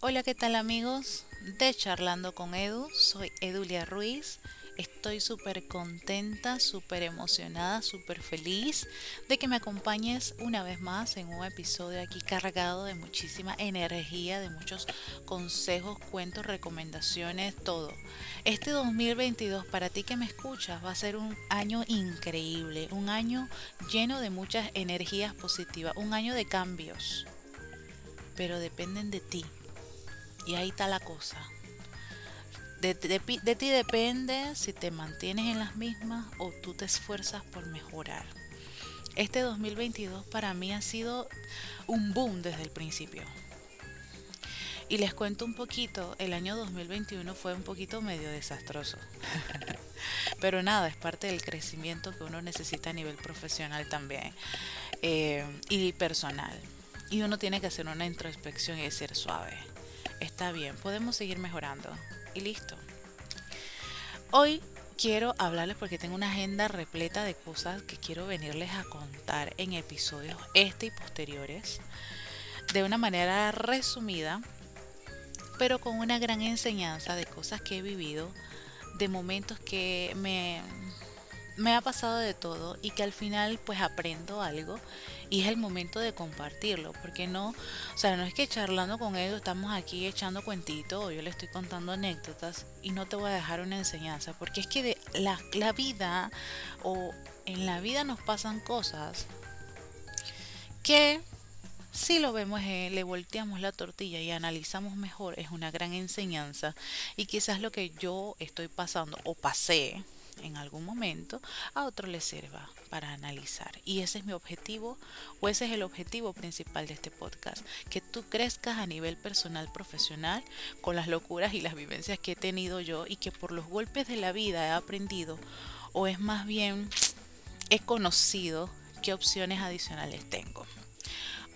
Hola, ¿qué tal amigos de Charlando con Edu? Soy Edulia Ruiz. Estoy súper contenta, súper emocionada, súper feliz de que me acompañes una vez más en un episodio aquí cargado de muchísima energía, de muchos consejos, cuentos, recomendaciones, todo. Este 2022 para ti que me escuchas va a ser un año increíble, un año lleno de muchas energías positivas, un año de cambios, pero dependen de ti y ahí está la cosa. De, ti depende si te mantienes en las mismas o tú te esfuerzas por mejorar. Este 2022 para mí ha sido un boom desde el principio. Y les cuento un poquito, el año 2021 fue un poquito medio desastroso. Pero nada, es parte del crecimiento que uno necesita a nivel profesional también eh, y personal. Y uno tiene que hacer una introspección y ser suave está bien, podemos seguir mejorando. Y listo. Hoy quiero hablarles porque tengo una agenda repleta de cosas que quiero venirles a contar en episodios este y posteriores de una manera resumida, pero con una gran enseñanza de cosas que he vivido, de momentos que me, me ha pasado de todo y que al final pues aprendo algo y es el momento de compartirlo, porque no, o sea, no es que charlando con ellos estamos aquí echando cuentitos o yo le estoy contando anécdotas y no te voy a dejar una enseñanza, porque es que de la, la vida o en la vida nos pasan cosas que si lo vemos, eh, le volteamos la tortilla y analizamos mejor, es una gran enseñanza y quizás lo que yo estoy pasando o pasé en algún momento, a otro le sirva para analizar. Y ese es mi objetivo, o ese es el objetivo principal de este podcast, que tú crezcas a nivel personal, profesional, con las locuras y las vivencias que he tenido yo y que por los golpes de la vida he aprendido, o es más bien, he conocido qué opciones adicionales tengo.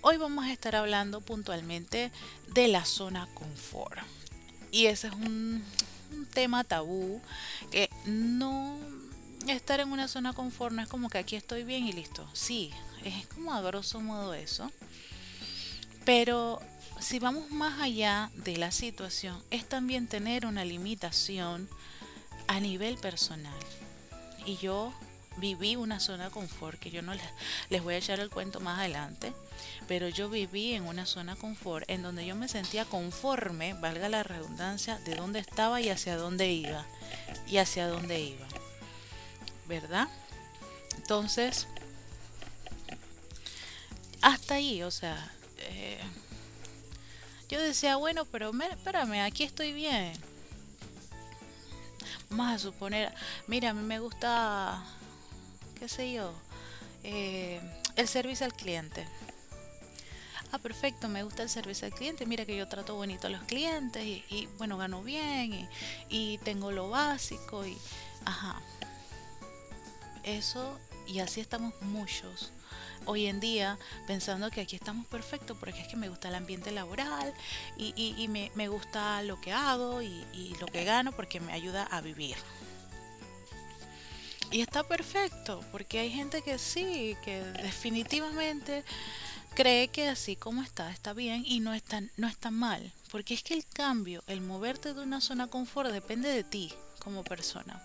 Hoy vamos a estar hablando puntualmente de la zona confort. Y ese es un, tema tabú que no estar en una zona confort no es como que aquí estoy bien y listo. Sí, es como a grosso modo eso. Pero si vamos más allá de la situación, es también tener una limitación a nivel personal. Y yo viví una zona confort que yo no les, les voy a echar el cuento más adelante, pero yo viví en una zona confort en donde yo me sentía conforme, valga la redundancia, de dónde estaba y hacia dónde iba. Y hacia dónde iba. ¿Verdad? Entonces, hasta ahí, o sea, eh, yo decía, bueno, pero espérame, aquí estoy bien. Vamos a suponer, mira, a mí me gusta, qué sé yo, eh, el servicio al cliente ah, perfecto, me gusta el servicio al cliente, mira que yo trato bonito a los clientes y, bueno, gano bien y, tengo lo básico y, ajá, eso y así estamos muchos hoy en día pensando que aquí estamos perfectos porque es que me gusta el ambiente laboral y, me, me, gusta lo que hago y, y, lo que gano porque me ayuda a vivir. Y está perfecto porque hay gente que sí, que definitivamente cree que así como está está bien y no está, no está mal. Porque es que el cambio, el moverte de una zona confort depende de ti como persona.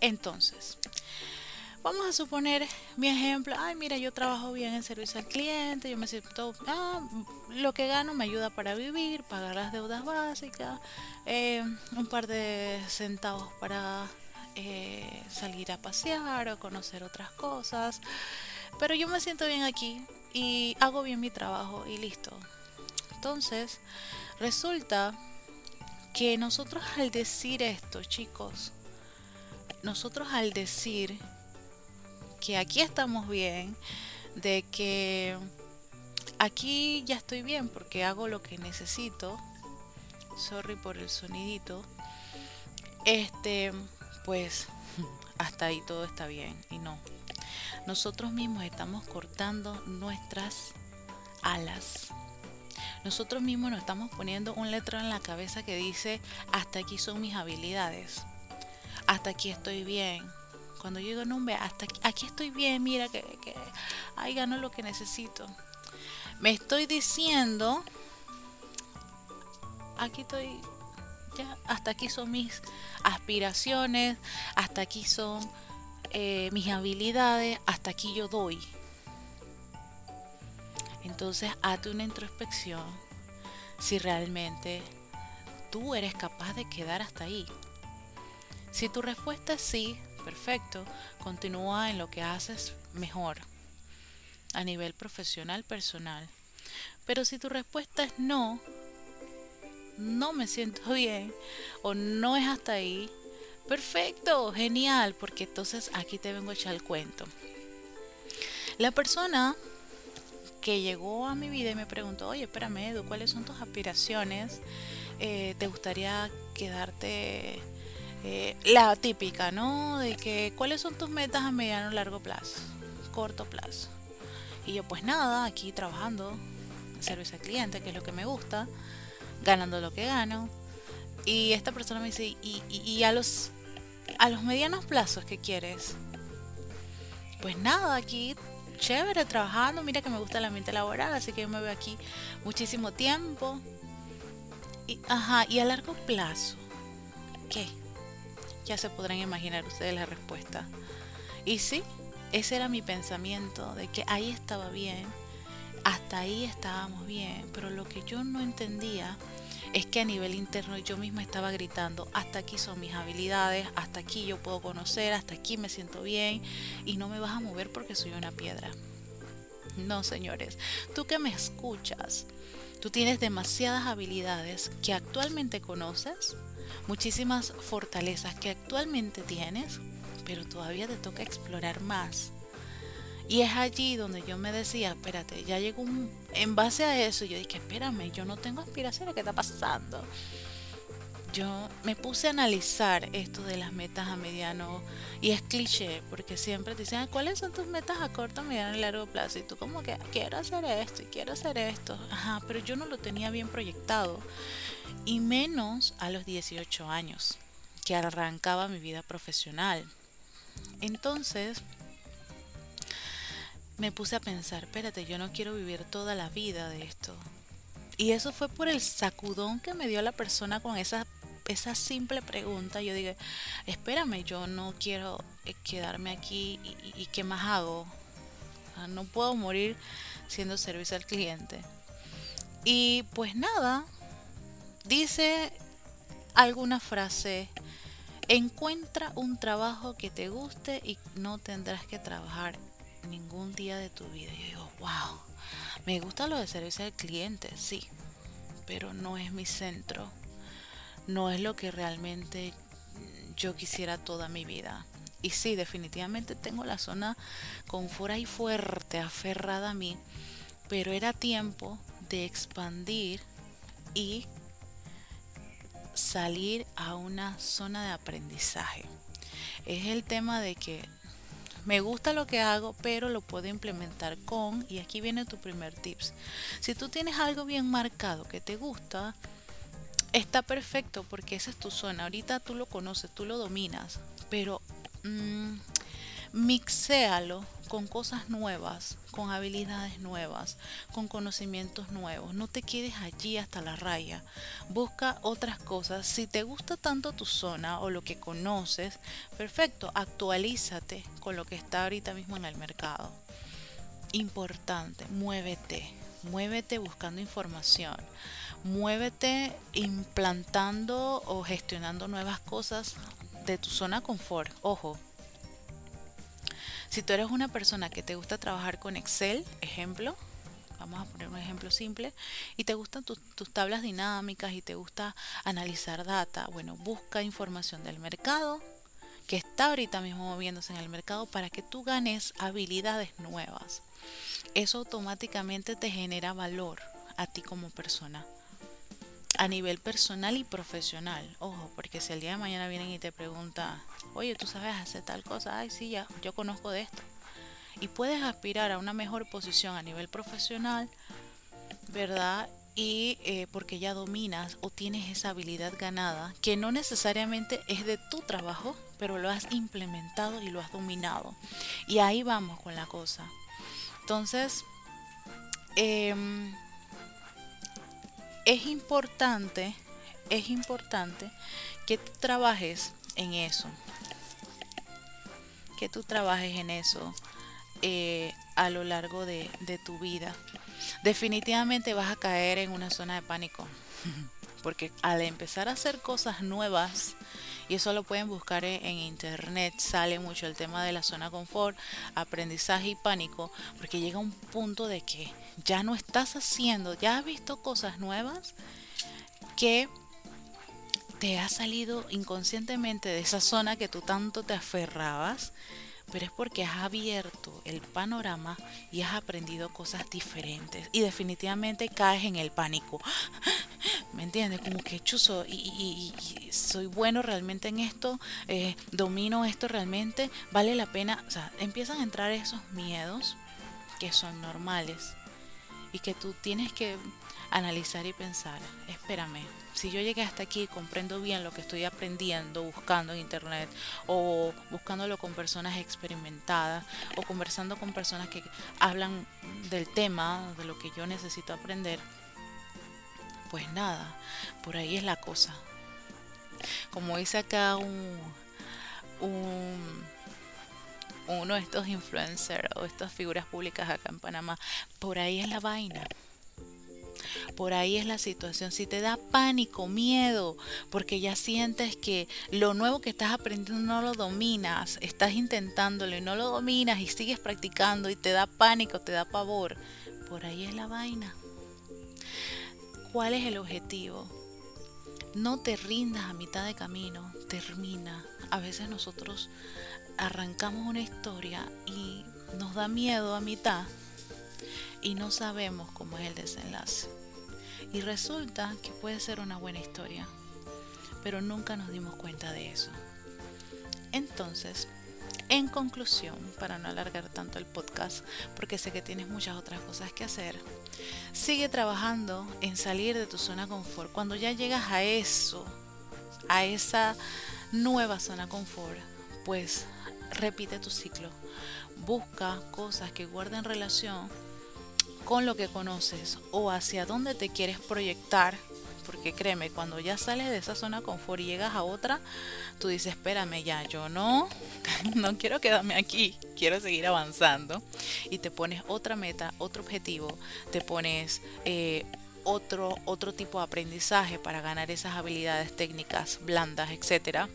Entonces, vamos a suponer mi ejemplo, ay mira, yo trabajo bien en servicio al cliente, yo me siento, ah, lo que gano me ayuda para vivir, pagar las deudas básicas, eh, un par de centavos para eh, salir a pasear o conocer otras cosas, pero yo me siento bien aquí, y hago bien mi trabajo y listo. Entonces, resulta que nosotros al decir esto, chicos, nosotros al decir que aquí estamos bien, de que aquí ya estoy bien porque hago lo que necesito, sorry por el sonidito, este, pues hasta ahí todo está bien y no, nosotros mismos estamos cortando nuestras alas. Nosotros mismos nos estamos poniendo un letrero en la cabeza que dice, hasta aquí son mis habilidades, hasta aquí estoy bien. Cuando yo digo, no, hasta aquí, estoy bien, mira que, que ahí gano lo que necesito. Me estoy diciendo aquí estoy, hasta aquí son mis aspiraciones, hasta aquí son eh, mis habilidades, hasta aquí yo doy. Entonces, hazte una introspección si realmente tú eres capaz de quedar hasta ahí. Si tu respuesta es sí, perfecto, continúa en lo que haces mejor a nivel profesional, personal. Pero si tu respuesta es no, no me siento bien o no es hasta ahí, perfecto, genial, porque entonces aquí te vengo a echar el cuento. La persona que llegó a mi vida y me preguntó, oye, espérame, Edu, ¿cuáles son tus aspiraciones? Eh, ¿Te gustaría quedarte eh, la típica, ¿no? De que, ¿cuáles son tus metas a mediano o largo plazo? Corto plazo. Y yo, pues nada, aquí trabajando, servicio al cliente, que es lo que me gusta, ganando lo que gano. Y esta persona me dice, ¿y, a, los, a los medianos plazos qué quieres? Pues nada, aquí chévere trabajando, mira que me gusta el ambiente laboral, así que yo me veo aquí muchísimo tiempo. Y, ajá, y a largo plazo, ¿qué? Ya se podrán imaginar ustedes la respuesta. Y sí, ese era mi pensamiento, de que ahí estaba bien, hasta ahí estábamos bien, pero lo que yo no entendía es que a nivel interno yo misma estaba gritando, hasta aquí son mis habilidades, hasta aquí yo puedo conocer, hasta aquí me siento bien y no me vas a mover porque soy una piedra. No, señores, tú que me escuchas, tú tienes demasiadas habilidades que actualmente conoces muchísimas fortalezas que actualmente tienes, pero todavía te toca explorar más. Y es allí donde yo me decía, espérate, ya llegó un... En base a eso, yo dije, espérame, yo no tengo aspiraciones, ¿qué está pasando? Yo me puse a analizar esto de las metas a mediano y es cliché, porque siempre te dicen, ¿cuáles son tus metas a corto, mediano y largo plazo? Y tú como que quiero hacer esto y quiero hacer esto. Ajá, pero yo no lo tenía bien proyectado y menos a los 18 años, que arrancaba mi vida profesional. Entonces, me puse a pensar, espérate, yo no quiero vivir toda la vida de esto. Y eso fue por el sacudón que me dio la persona con esa, simple pregunta. Yo dije, espérame, yo no quiero eh, quedarme aquí y, y qué más hago. No puedo morir siendo servicio al cliente. Y pues nada, Dice alguna frase, encuentra un trabajo que te guste y no tendrás que trabajar ningún día de tu vida. Yo digo, wow, me gusta lo de servicio al cliente, sí, pero no es mi centro, no es lo que realmente yo quisiera toda mi vida. Y sí, definitivamente tengo la zona con fuera y fuerte, aferrada a mí, pero era tiempo de expandir y salir a una zona de aprendizaje. Es el tema de que me gusta lo que hago, pero lo puedo implementar con, y aquí viene tu primer tips. Si tú tienes algo bien marcado que te gusta, está perfecto porque esa es tu zona. Ahorita tú lo conoces, tú lo dominas, pero mmm, mixéalo con cosas nuevas, con habilidades nuevas, con conocimientos nuevos. No te quedes allí hasta la raya. Busca otras cosas. Si te gusta tanto tu zona o lo que conoces, perfecto, actualízate con lo que está ahorita mismo en el mercado. Importante, muévete. Muévete buscando información. Muévete implantando o gestionando nuevas cosas de tu zona confort. Ojo, si tú eres una persona que te gusta trabajar con Excel, ejemplo, vamos a poner un ejemplo simple, y te gustan tus, tablas dinámicas y te gusta analizar data, bueno, busca información del mercado que está ahorita mismo moviéndose en el mercado para que tú ganes habilidades nuevas. Eso automáticamente te genera valor a ti como persona a nivel personal y profesional. Ojo, porque si el día de mañana vienen y te preguntan, oye, ¿tú sabes hacer tal cosa? Ay, sí, ya, yo conozco de esto. Y puedes aspirar a una mejor posición a nivel profesional, ¿verdad? Y eh, porque ya dominas o tienes esa habilidad ganada, que no necesariamente es de tu trabajo, pero lo has implementado y lo has dominado. Y ahí vamos con la cosa. Entonces, eh, es importante es importante que tú trabajes en eso. Que tú trabajes en eso eh, a lo largo de, de tu vida. Definitivamente vas a caer en una zona de pánico. Porque al empezar a hacer cosas nuevas, y eso lo pueden buscar en, internet, sale mucho el tema de la zona confort, aprendizaje y pánico, porque llega un punto de que ya no estás haciendo, ya has visto cosas nuevas que te ha salido inconscientemente de esa zona que tú tanto te aferrabas pero es porque has abierto el panorama y has aprendido cosas diferentes y definitivamente caes en el pánico. ¿Me entiendes? Como que chuzo y, soy bueno realmente en esto, eh, domino esto realmente, vale la pena. O sea, empiezan a entrar esos miedos que son normales y que tú tienes que analizar y pensar, espérame, si yo llegué hasta aquí y comprendo bien lo que estoy aprendiendo, buscando en internet, o buscándolo con personas experimentadas, o conversando con personas que hablan del tema, de lo que yo necesito aprender, pues nada, por ahí es la cosa. Como dice acá un, un uno de estos influencers o estas figuras públicas acá en Panamá, por ahí es la vaina. Por ahí es la situación. Si te da pánico, miedo, porque ya sientes que lo nuevo que estás aprendiendo no lo dominas, estás intentándolo y no lo dominas y sigues practicando y te da pánico, te da pavor, por ahí es la vaina. ¿Cuál es el objetivo? No te rindas a mitad de camino, termina. A veces nosotros arrancamos una historia y nos da miedo a mitad y no sabemos cómo es el desenlace. Y resulta que puede ser una buena historia, pero nunca nos dimos cuenta de eso. Entonces, en conclusión, para no alargar tanto el podcast, porque sé que tienes muchas otras cosas que hacer, sigue trabajando en salir de tu zona confort. Cuando ya llegas a eso, a esa nueva zona confort, pues repite tu ciclo. Busca cosas que guarden relación con lo que conoces o hacia dónde te quieres proyectar. Porque créeme, cuando ya sales de esa zona confort y llegas a otra, tú dices, espérame ya, yo no, no quiero quedarme aquí, quiero seguir avanzando. Y te pones otra meta, otro objetivo, te pones eh, otro, otro tipo de aprendizaje para ganar esas habilidades técnicas blandas, etcétera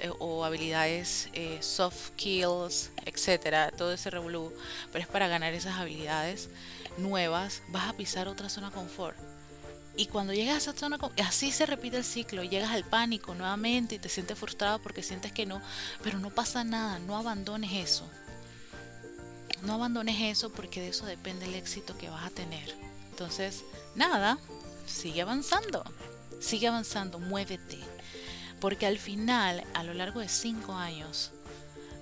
eh, o habilidades eh, soft skills, etcétera, todo ese revolú, pero es para ganar esas habilidades nuevas, vas a pisar otra zona confort. Y cuando llegas a esa zona, así se repite el ciclo, llegas al pánico nuevamente y te sientes frustrado porque sientes que no, pero no pasa nada, no abandones eso. No abandones eso porque de eso depende el éxito que vas a tener. Entonces, nada, sigue avanzando, sigue avanzando, muévete. Porque al final, a lo largo de cinco años,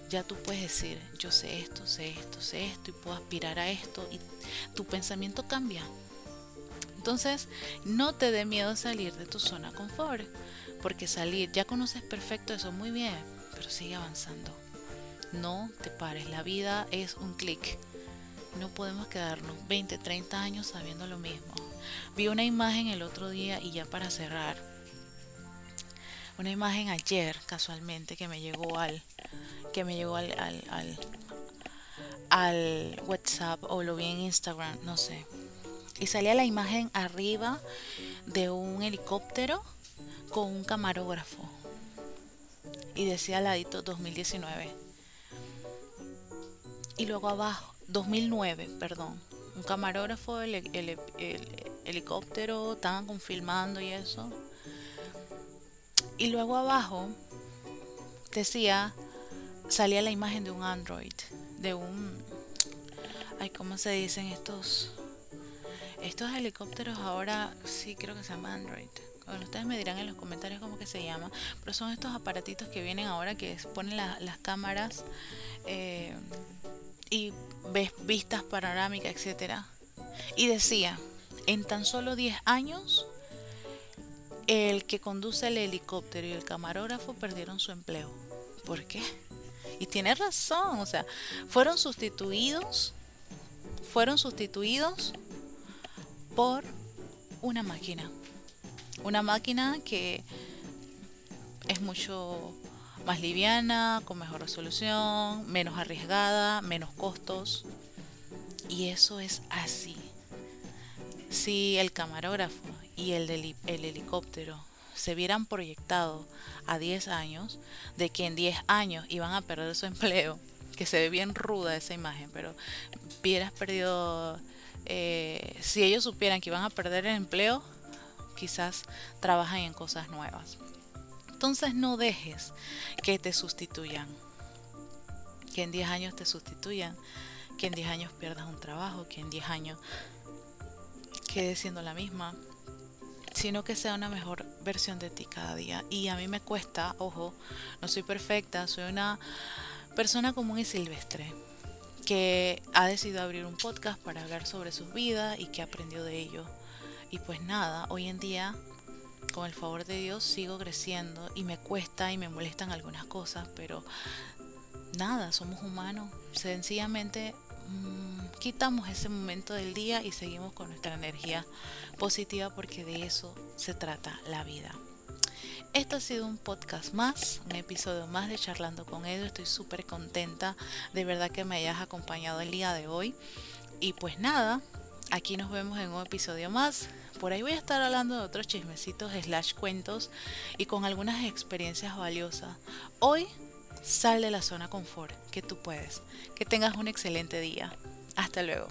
ya tú puedes decir, yo sé esto, sé esto, sé esto y puedo aspirar a esto y tu pensamiento cambia. Entonces, no te dé miedo salir de tu zona de confort, porque salir, ya conoces perfecto eso muy bien, pero sigue avanzando. No te pares, la vida es un clic. No podemos quedarnos 20, 30 años sabiendo lo mismo. Vi una imagen el otro día y ya para cerrar, una imagen ayer casualmente que me llegó al que me llegó al, al, al, WhatsApp o lo vi en Instagram, no sé. Y salía la imagen arriba de un helicóptero con un camarógrafo. Y decía al ladito 2019. Y luego abajo, 2009, perdón. Un camarógrafo, el, el, el helicóptero, estaban confirmando y eso. Y luego abajo decía, salía la imagen de un Android, de un... Ay, ¿cómo se dicen estos? Estos helicópteros ahora sí creo que se llama Android. Ustedes me dirán en los comentarios cómo que se llama. Pero son estos aparatitos que vienen ahora que ponen las cámaras eh, y ves vistas panorámicas, etcétera. Y decía, en tan solo 10 años el que conduce el helicóptero y el camarógrafo perdieron su empleo. ¿Por qué? Y tiene razón, o sea, fueron sustituidos, fueron sustituidos por una máquina. Una máquina que es mucho más liviana, con mejor resolución, menos arriesgada, menos costos. Y eso es así. Si el camarógrafo y el, del, el helicóptero se vieran proyectado a 10 años, de que en 10 años iban a perder su empleo, que se ve bien ruda esa imagen, pero hubieras perdido, eh, si ellos supieran que iban a perder el empleo, quizás trabajan en cosas nuevas. Entonces no dejes que te sustituyan, que en 10 años te sustituyan, que en 10 años pierdas un trabajo, que en 10 años quede siendo la misma, sino que sea una mejor versión de ti cada día. Y a mí me cuesta, ojo, no soy perfecta, soy una persona común y silvestre que ha decidido abrir un podcast para hablar sobre su vida y que aprendió de ello. Y pues nada, hoy en día, con el favor de Dios, sigo creciendo y me cuesta y me molestan algunas cosas, pero nada, somos humanos. Sencillamente Mm, quitamos ese momento del día y seguimos con nuestra energía positiva porque de eso se trata la vida. Esto ha sido un podcast más, un episodio más de Charlando con Edu. Estoy súper contenta de verdad que me hayas acompañado el día de hoy. Y pues nada, aquí nos vemos en un episodio más. Por ahí voy a estar hablando de otros chismecitos, slash cuentos y con algunas experiencias valiosas. Hoy Sal de la zona confort, que tú puedes. Que tengas un excelente día. Hasta luego.